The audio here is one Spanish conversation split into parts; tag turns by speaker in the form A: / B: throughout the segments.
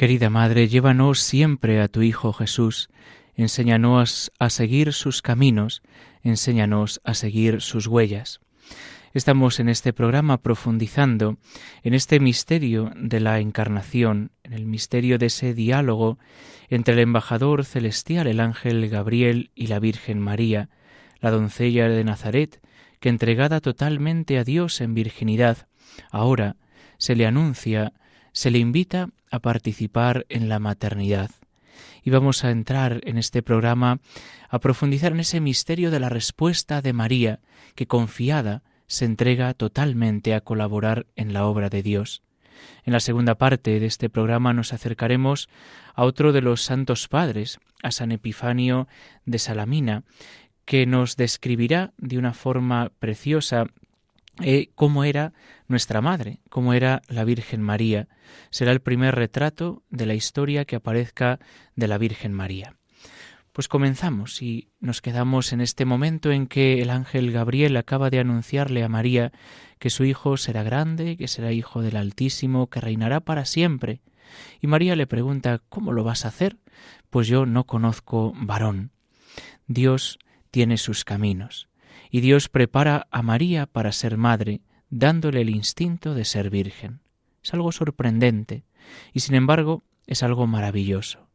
A: Querida Madre, llévanos siempre a tu Hijo Jesús, enséñanos a seguir sus caminos, enséñanos a seguir sus huellas. Estamos en este programa profundizando en este misterio de la encarnación, en el misterio de ese diálogo entre el embajador celestial, el ángel Gabriel, y la Virgen María, la doncella de Nazaret, que entregada totalmente a Dios en virginidad, ahora se le anuncia, se le invita a participar en la maternidad. Y vamos a entrar en este programa a profundizar en ese misterio de la respuesta de María, que confiada se entrega totalmente a colaborar en la obra de Dios. En la segunda parte de este programa nos acercaremos a otro de los santos padres, a San Epifanio de Salamina, que nos describirá de una forma preciosa eh, cómo era nuestra madre, cómo era la Virgen María. Será el primer retrato de la historia que aparezca de la Virgen María. Pues comenzamos y nos quedamos en este momento en que el ángel Gabriel acaba de anunciarle a María que su hijo será grande, que será hijo del Altísimo, que reinará para siempre. Y María le pregunta ¿Cómo lo vas a hacer? Pues yo no conozco varón. Dios tiene sus caminos y Dios prepara a María para ser madre, dándole el instinto de ser virgen. Es algo sorprendente y sin embargo es algo maravilloso.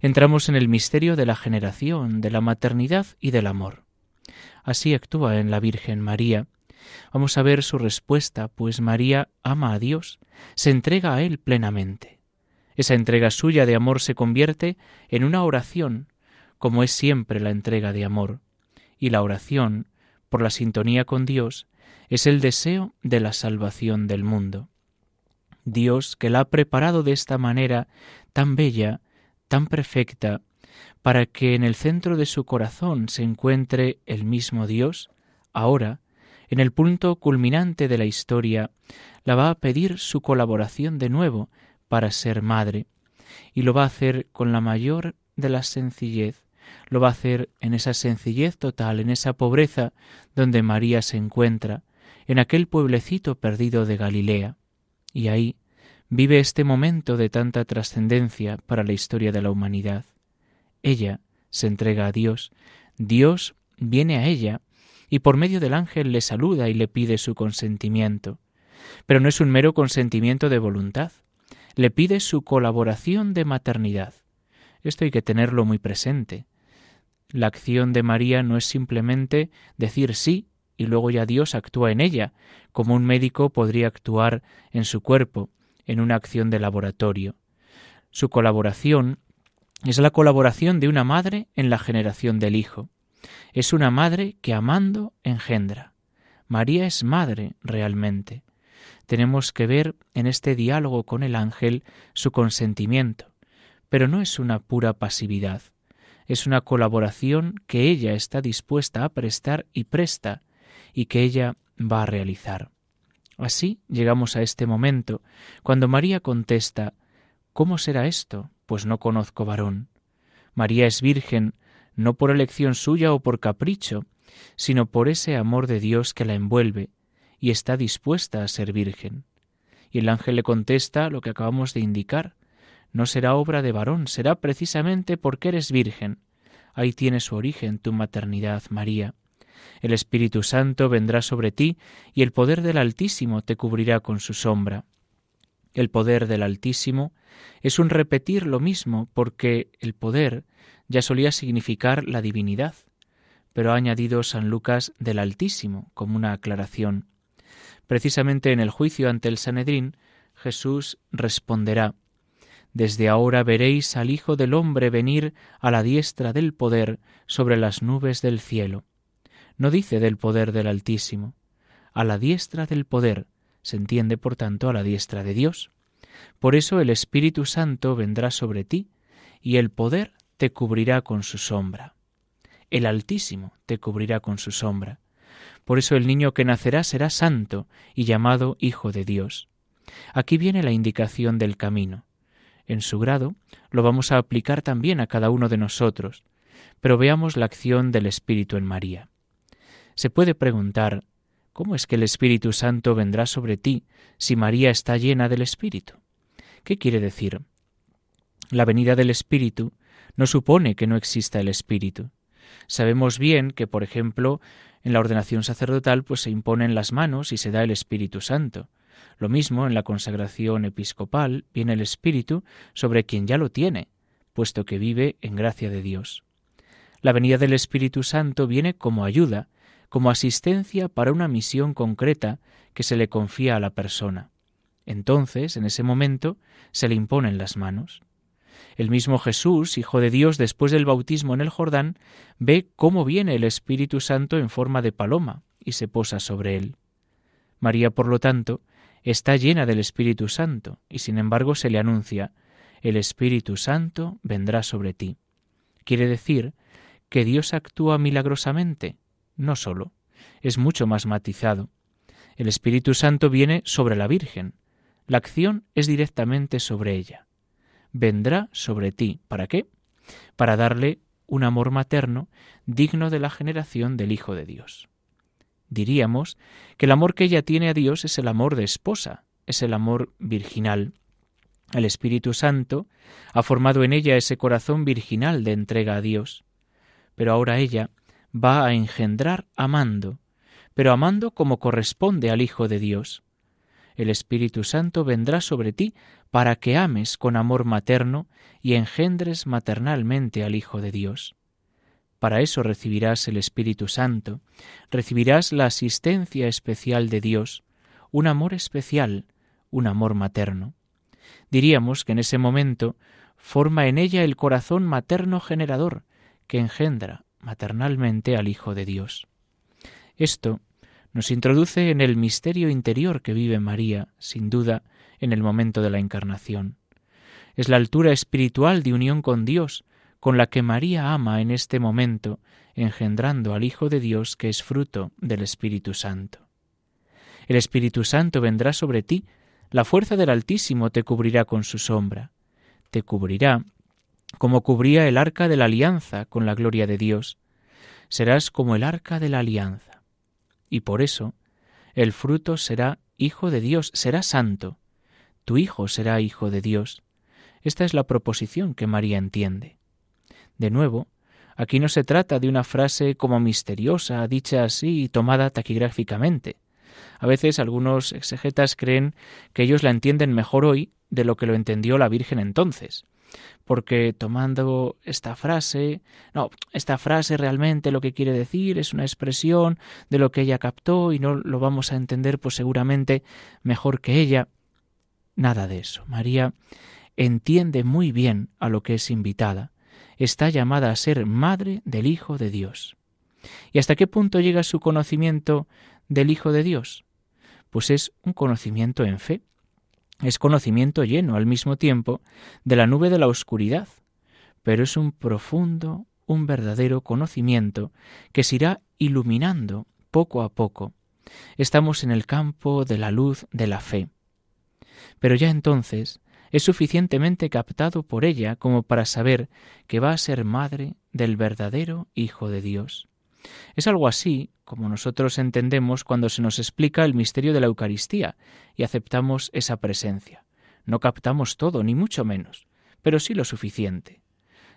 A: Entramos en el misterio de la generación, de la maternidad y del amor. Así actúa en la Virgen María. Vamos a ver su respuesta, pues María ama a Dios, se entrega a Él plenamente. Esa entrega suya de amor se convierte en una oración, como es siempre la entrega de amor, y la oración por la sintonía con Dios, es el deseo de la salvación del mundo. Dios, que la ha preparado de esta manera tan bella, tan perfecta, para que en el centro de su corazón se encuentre el mismo Dios, ahora, en el punto culminante de la historia, la va a pedir su colaboración de nuevo para ser madre, y lo va a hacer con la mayor de la sencillez, lo va a hacer en esa sencillez total, en esa pobreza donde María se encuentra, en aquel pueblecito perdido de Galilea. Y ahí vive este momento de tanta trascendencia para la historia de la humanidad. Ella se entrega a Dios, Dios viene a ella y por medio del ángel le saluda y le pide su consentimiento. Pero no es un mero consentimiento de voluntad, le pide su colaboración de maternidad. Esto hay que tenerlo muy presente. La acción de María no es simplemente decir sí y luego ya Dios actúa en ella, como un médico podría actuar en su cuerpo, en una acción de laboratorio. Su colaboración es la colaboración de una madre en la generación del Hijo. Es una madre que amando engendra. María es madre realmente. Tenemos que ver en este diálogo con el ángel su consentimiento, pero no es una pura pasividad es una colaboración que ella está dispuesta a prestar y presta y que ella va a realizar. Así llegamos a este momento, cuando María contesta ¿Cómo será esto? Pues no conozco varón. María es virgen, no por elección suya o por capricho, sino por ese amor de Dios que la envuelve, y está dispuesta a ser virgen. Y el ángel le contesta lo que acabamos de indicar, no será obra de varón, será precisamente porque eres virgen. Ahí tiene su origen tu maternidad, María. El Espíritu Santo vendrá sobre ti y el poder del Altísimo te cubrirá con su sombra. El poder del Altísimo es un repetir lo mismo porque el poder ya solía significar la divinidad, pero ha añadido San Lucas del Altísimo como una aclaración. Precisamente en el juicio ante el Sanedrín, Jesús responderá Desde ahora veréis al Hijo del hombre venir a la diestra del poder sobre las nubes del cielo. No dice del poder del Altísimo, a la diestra del poder, se entiende por tanto a la diestra de Dios. Por eso el Espíritu Santo vendrá sobre ti, y el poder te cubrirá con su sombra. El Altísimo te cubrirá con su sombra. Por eso el niño que nacerá será santo y llamado Hijo de Dios. Aquí viene la indicación del camino. En su grado lo vamos a aplicar también a cada uno de nosotros, pero veamos la acción del Espíritu en María. Se puede preguntar, ¿cómo es que el Espíritu Santo vendrá sobre ti si María está llena del Espíritu? ¿Qué quiere decir? La venida del Espíritu no supone que no exista el Espíritu. Sabemos bien que, por ejemplo, en la ordenación sacerdotal pues se imponen las manos y se da el Espíritu Santo. Lo mismo en la consagración episcopal viene el Espíritu sobre quien ya lo tiene, puesto que vive en gracia de Dios. La venida del Espíritu Santo viene como ayuda, como asistencia para una misión concreta que se le confía a la persona. Entonces, en ese momento, se le imponen las manos. El mismo Jesús, Hijo de Dios, después del bautismo en el Jordán, ve cómo viene el Espíritu Santo en forma de paloma y se posa sobre él. María, por lo tanto, está llena del Espíritu Santo y sin embargo se le anuncia, el Espíritu Santo vendrá sobre ti. Quiere decir que Dios actúa milagrosamente, no solo, es mucho más matizado. El Espíritu Santo viene sobre la Virgen, la acción es directamente sobre ella vendrá sobre ti. ¿Para qué? Para darle un amor materno digno de la generación del Hijo de Dios. Diríamos que el amor que ella tiene a Dios es el amor de esposa, es el amor virginal. El Espíritu Santo ha formado en ella ese corazón virginal de entrega a Dios. Pero ahora ella va a engendrar amando, pero amando como corresponde al Hijo de Dios. El Espíritu Santo vendrá sobre ti para que ames con amor materno y engendres maternalmente al Hijo de Dios. Para eso recibirás el Espíritu Santo, recibirás la asistencia especial de Dios, un amor especial, un amor materno. Diríamos que en ese momento forma en ella el corazón materno generador que engendra maternalmente al Hijo de Dios. Esto nos introduce en el misterio interior que vive María, sin duda, en el momento de la encarnación. Es la altura espiritual de unión con Dios, con la que María ama en este momento, engendrando al Hijo de Dios que es fruto del Espíritu Santo. El Espíritu Santo vendrá sobre ti, la fuerza del Altísimo te cubrirá con su sombra, te cubrirá como cubría el arca de la alianza con la gloria de Dios. Serás como el arca de la alianza. Y por eso el fruto será Hijo de Dios, será santo, tu hijo será hijo de Dios. Esta es la proposición que María entiende. De nuevo, aquí no se trata de una frase como misteriosa, dicha así y tomada taquigráficamente. A veces algunos exegetas creen que ellos la entienden mejor hoy de lo que lo entendió la Virgen entonces. Porque tomando esta frase, no, esta frase realmente lo que quiere decir es una expresión de lo que ella captó y no lo vamos a entender pues seguramente mejor que ella. Nada de eso. María entiende muy bien a lo que es invitada. Está llamada a ser madre del Hijo de Dios. ¿Y hasta qué punto llega su conocimiento del Hijo de Dios? Pues es un conocimiento en fe. Es conocimiento lleno al mismo tiempo de la nube de la oscuridad, pero es un profundo, un verdadero conocimiento que se irá iluminando poco a poco. Estamos en el campo de la luz de la fe pero ya entonces es suficientemente captado por ella como para saber que va a ser madre del verdadero Hijo de Dios. Es algo así como nosotros entendemos cuando se nos explica el misterio de la Eucaristía y aceptamos esa presencia. No captamos todo, ni mucho menos, pero sí lo suficiente.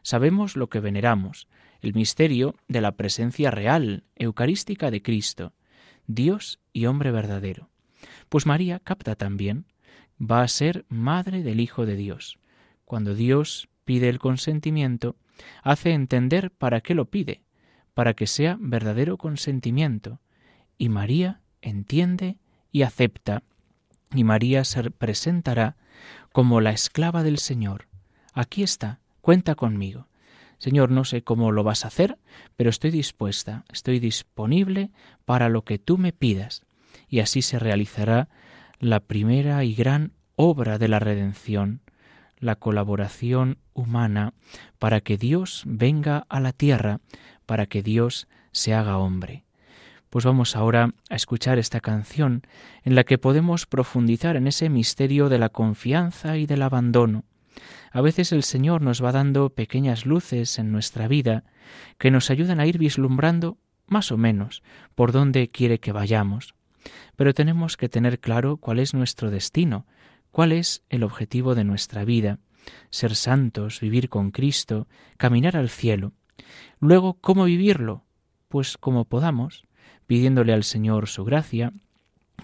A: Sabemos lo que veneramos, el misterio de la presencia real, eucarística de Cristo, Dios y hombre verdadero. Pues María capta también va a ser madre del Hijo de Dios. Cuando Dios pide el consentimiento, hace entender para qué lo pide, para que sea verdadero consentimiento. Y María entiende y acepta, y María se presentará como la esclava del Señor. Aquí está, cuenta conmigo. Señor, no sé cómo lo vas a hacer, pero estoy dispuesta, estoy disponible para lo que tú me pidas. Y así se realizará la primera y gran obra de la redención, la colaboración humana para que Dios venga a la tierra, para que Dios se haga hombre. Pues vamos ahora a escuchar esta canción en la que podemos profundizar en ese misterio de la confianza y del abandono. A veces el Señor nos va dando pequeñas luces en nuestra vida que nos ayudan a ir vislumbrando más o menos por dónde quiere que vayamos. Pero tenemos que tener claro cuál es nuestro destino, cuál es el objetivo de nuestra vida, ser santos, vivir con Cristo, caminar al cielo. Luego, ¿cómo vivirlo? Pues como podamos, pidiéndole al Señor su gracia,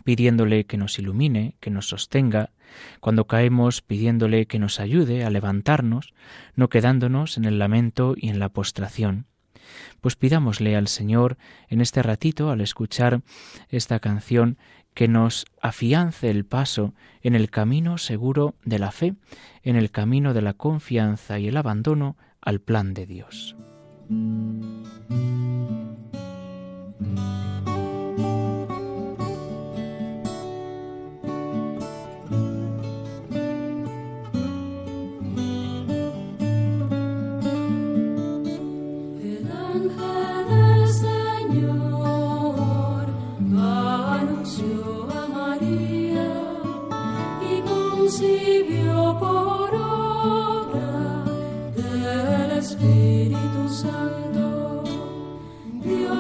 A: pidiéndole que nos ilumine, que nos sostenga, cuando caemos pidiéndole que nos ayude a levantarnos, no quedándonos en el lamento y en la postración. Pues pidámosle al Señor en este ratito, al escuchar esta canción, que nos afiance el paso en el camino seguro de la fe, en el camino de la confianza y el abandono al plan de Dios.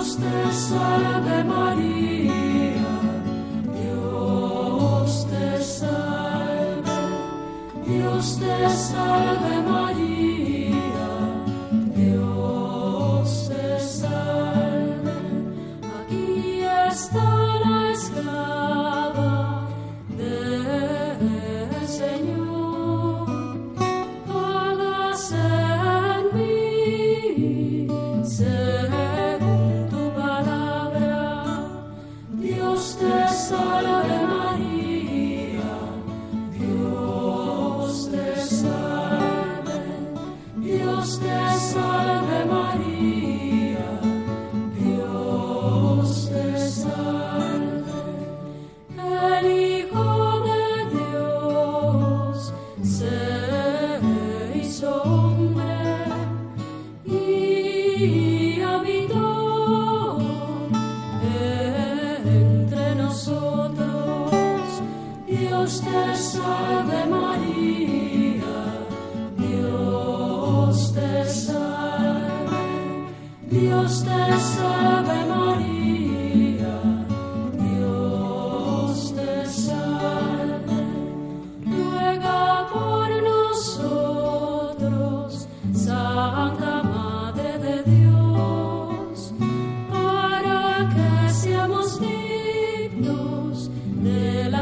A: Dios te salve María,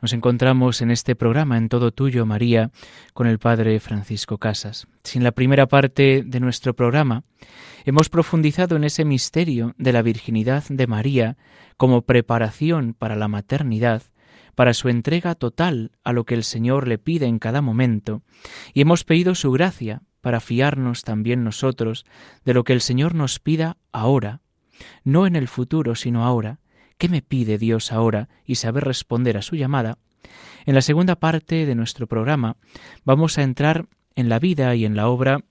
A: Nos encontramos en este programa en todo tuyo, María, con el Padre Francisco Casas. Sin la primera parte de nuestro programa, hemos profundizado en ese misterio de la virginidad de María como preparación para la maternidad para su entrega total a lo que el Señor le pide en cada momento, y hemos pedido su gracia para fiarnos también nosotros de lo que el Señor nos pida ahora, no en el futuro, sino ahora. ¿Qué me pide Dios ahora? y saber responder a su llamada. En la segunda parte de nuestro programa vamos a entrar en la vida y en la obra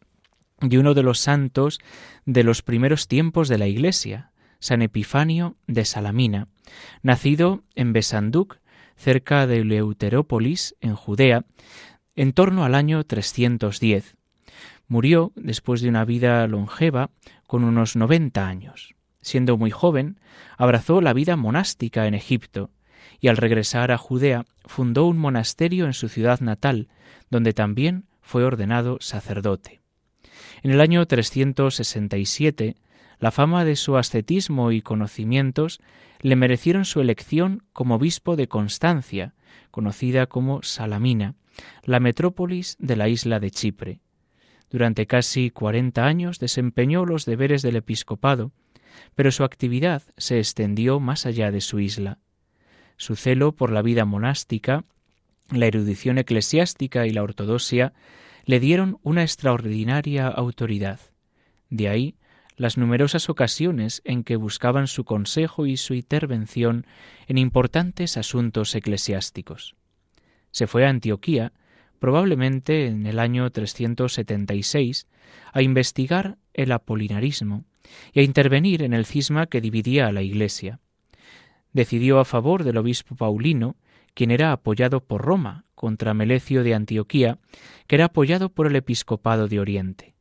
A: de uno de los santos de los primeros tiempos de la Iglesia, San Epifanio de Salamina, nacido en Besanduc cerca de Leuterópolis, en Judea, en torno al año 310. Murió después de una vida longeva con unos 90 años. Siendo muy joven, abrazó la vida monástica en Egipto y al regresar a Judea fundó un monasterio en su ciudad natal, donde también fue ordenado sacerdote. En el año 367, la fama de su ascetismo y conocimientos le merecieron su elección como obispo de Constancia, conocida como Salamina, la metrópolis de la isla de Chipre. Durante casi cuarenta años desempeñó los deberes del episcopado, pero su actividad se extendió más allá de su isla. Su celo por la vida monástica, la erudición eclesiástica y la ortodoxia le dieron una extraordinaria autoridad. De ahí las numerosas ocasiones en que buscaban su consejo y su intervención en importantes asuntos eclesiásticos. Se fue a Antioquía, probablemente en el año 376, a investigar el apolinarismo y a intervenir en el cisma que dividía a la Iglesia. Decidió a favor del obispo Paulino, quien era apoyado por Roma contra Melecio de Antioquía, que era apoyado por el episcopado de Oriente.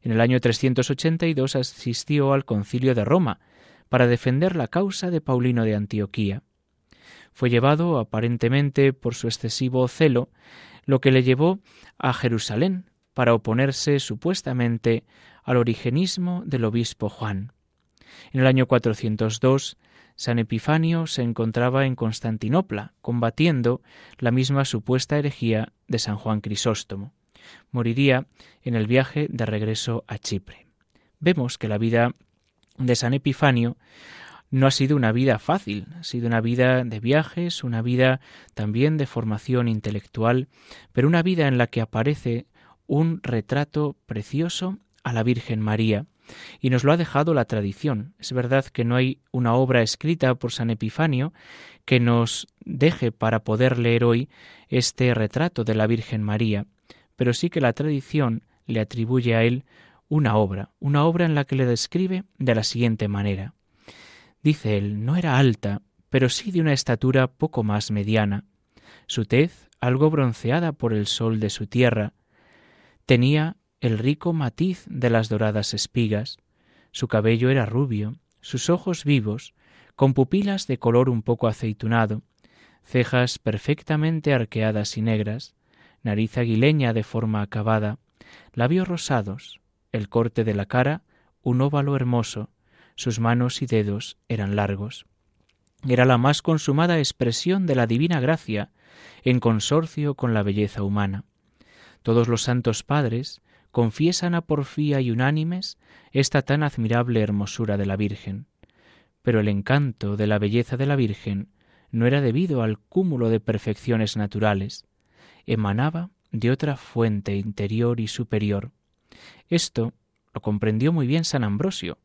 A: En el año 382 asistió al concilio de Roma para defender la causa de Paulino de Antioquía. Fue llevado, aparentemente por su excesivo celo, lo que le llevó a Jerusalén para oponerse supuestamente al origenismo del obispo Juan. En el año 402, San Epifanio se encontraba en Constantinopla, combatiendo la misma supuesta herejía de San Juan Crisóstomo moriría en el viaje de regreso a Chipre. Vemos que la vida de San Epifanio no ha sido una vida fácil, ha sido una vida de viajes, una vida también de formación intelectual, pero una vida en la que aparece un retrato precioso a la Virgen María, y nos lo ha dejado la tradición. Es verdad que no hay una obra escrita por San Epifanio que nos deje para poder leer hoy este retrato de la Virgen María, pero sí que la tradición le atribuye a él una obra, una obra en la que le describe de la siguiente manera. Dice él, no era alta, pero sí de una estatura poco más mediana, su tez algo bronceada por el sol de su tierra, tenía el rico matiz de las doradas espigas, su cabello era rubio, sus ojos vivos, con pupilas de color un poco aceitunado, cejas perfectamente arqueadas y negras, nariz aguileña de forma acabada, labios rosados, el corte de la cara, un óvalo hermoso, sus manos y dedos eran largos. Era la más consumada expresión de la divina gracia, en consorcio con la belleza humana. Todos los santos padres confiesan a porfía y unánimes esta tan admirable hermosura de la Virgen. Pero el encanto de la belleza de la Virgen no era debido al cúmulo de perfecciones naturales, emanaba de otra fuente interior y superior. Esto lo comprendió muy bien San Ambrosio,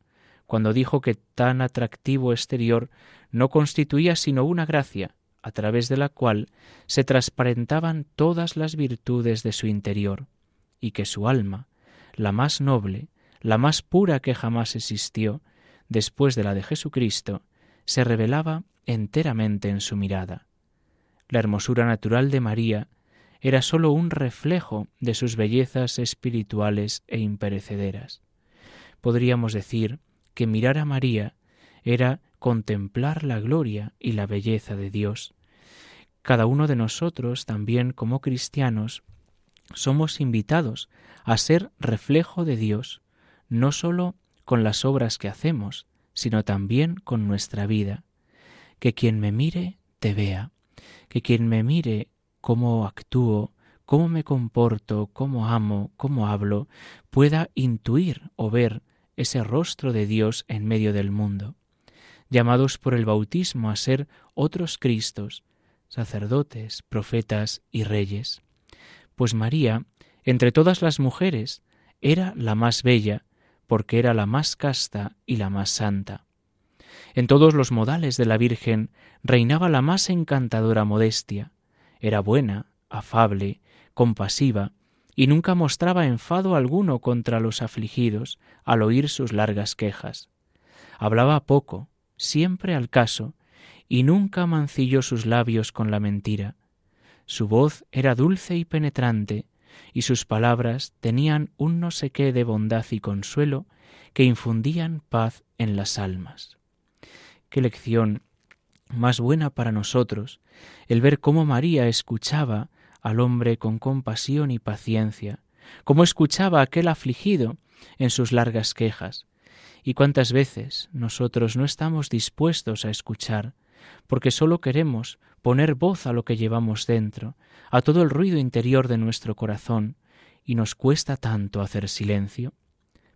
A: cuando dijo que tan atractivo exterior no constituía sino una gracia, a través de la cual se transparentaban todas las virtudes de su interior, y que su alma, la más noble, la más pura que jamás existió, después de la de Jesucristo, se revelaba enteramente en su mirada. La hermosura natural de María era sólo un reflejo de sus bellezas espirituales e imperecederas. Podríamos decir que mirar a María era contemplar la gloria y la belleza de Dios. Cada uno de nosotros, también como cristianos, somos invitados a ser reflejo de Dios, no sólo con las obras que hacemos, sino también con nuestra vida. Que quien me mire te vea, que quien me mire cómo actúo, cómo me comporto, cómo amo, cómo hablo, pueda intuir o ver ese rostro de Dios en medio del mundo, llamados por el bautismo a ser otros Cristos, sacerdotes, profetas y reyes. Pues María, entre todas las mujeres, era la más bella, porque era la más casta y la más santa. En todos los modales de la Virgen reinaba la más encantadora modestia, era buena, afable, compasiva, y nunca mostraba enfado alguno contra los afligidos al oír sus largas quejas. Hablaba poco, siempre al caso, y nunca mancilló sus labios con la mentira. Su voz era dulce y penetrante, y sus palabras tenían un no sé qué de bondad y consuelo que infundían paz en las almas. Qué lección más buena para nosotros el ver cómo María escuchaba al hombre con compasión y paciencia, cómo escuchaba a aquel afligido en sus largas quejas, y cuántas veces nosotros no estamos dispuestos a escuchar, porque sólo queremos poner voz a lo que llevamos dentro, a todo el ruido interior de nuestro corazón, y nos cuesta tanto hacer silencio.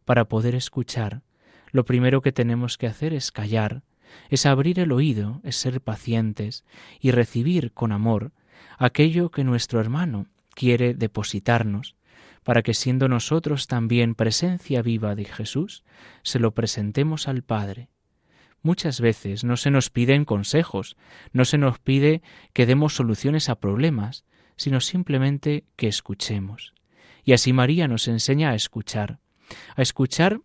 A: Para poder escuchar, lo primero que tenemos que hacer es callar, es abrir el oído, es ser pacientes y recibir con amor aquello que nuestro hermano quiere depositarnos, para que siendo nosotros también presencia viva de Jesús, se lo presentemos al Padre. Muchas veces no se nos piden consejos, no se nos pide que demos soluciones a problemas, sino simplemente que escuchemos. Y así María nos enseña a escuchar, a escuchar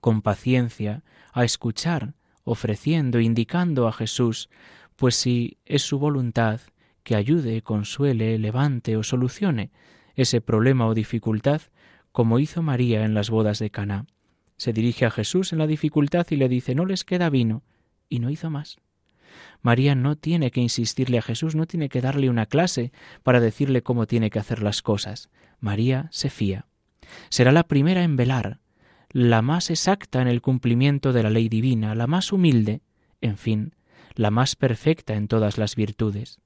A: con paciencia, a escuchar ofreciendo, indicando a Jesús, pues si es su voluntad que ayude, consuele, levante o solucione ese problema o dificultad, como hizo María en las bodas de Caná. Se dirige a Jesús en la dificultad y le dice no les queda vino, y no hizo más. María no tiene que insistirle a Jesús, no tiene que darle una clase para decirle cómo tiene que hacer las cosas. María se fía. Será la primera en velar, la más exacta en el cumplimiento de la ley divina, la más humilde, en fin, la más perfecta en todas las virtudes.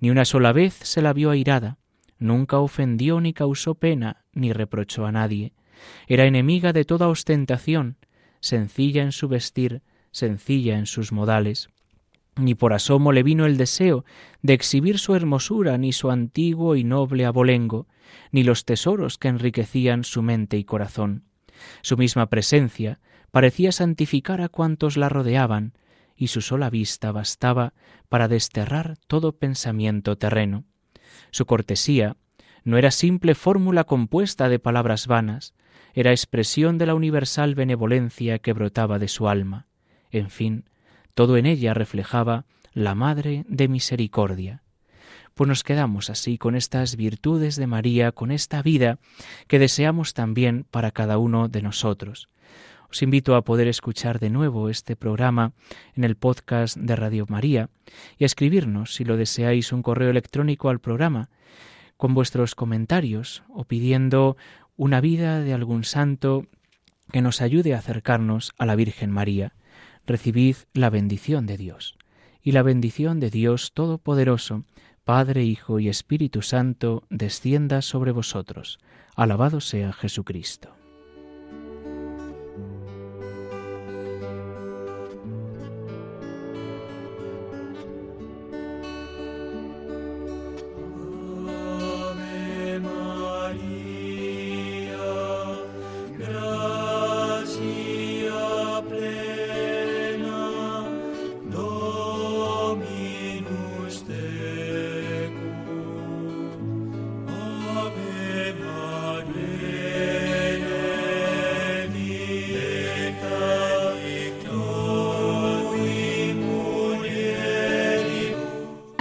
A: Ni una sola vez se la vio airada, nunca ofendió ni causó pena, ni reprochó a nadie. Era enemiga de toda ostentación, sencilla en su vestir, sencilla en sus modales. Ni por asomo le vino el deseo de exhibir su hermosura, ni su antiguo y noble abolengo, ni los tesoros que enriquecían su mente y corazón. Su misma presencia parecía santificar a cuantos la rodeaban, y su sola vista bastaba para desterrar todo pensamiento terreno. Su cortesía no era simple fórmula compuesta de palabras vanas, era expresión de la universal benevolencia que brotaba de su alma. En fin, todo en ella reflejaba la Madre de Misericordia. Pues nos quedamos así con estas virtudes de María, con esta vida que deseamos también para cada uno de nosotros. Os invito a poder escuchar de nuevo este programa en el podcast de Radio María y a escribirnos, si lo deseáis, un correo electrónico al programa con vuestros comentarios o pidiendo una vida de algún santo que nos ayude a acercarnos a la Virgen María. Recibid la bendición de Dios. Y la bendición de Dios Todopoderoso, Padre, Hijo y Espíritu Santo, descienda sobre vosotros. Alabado sea Jesucristo.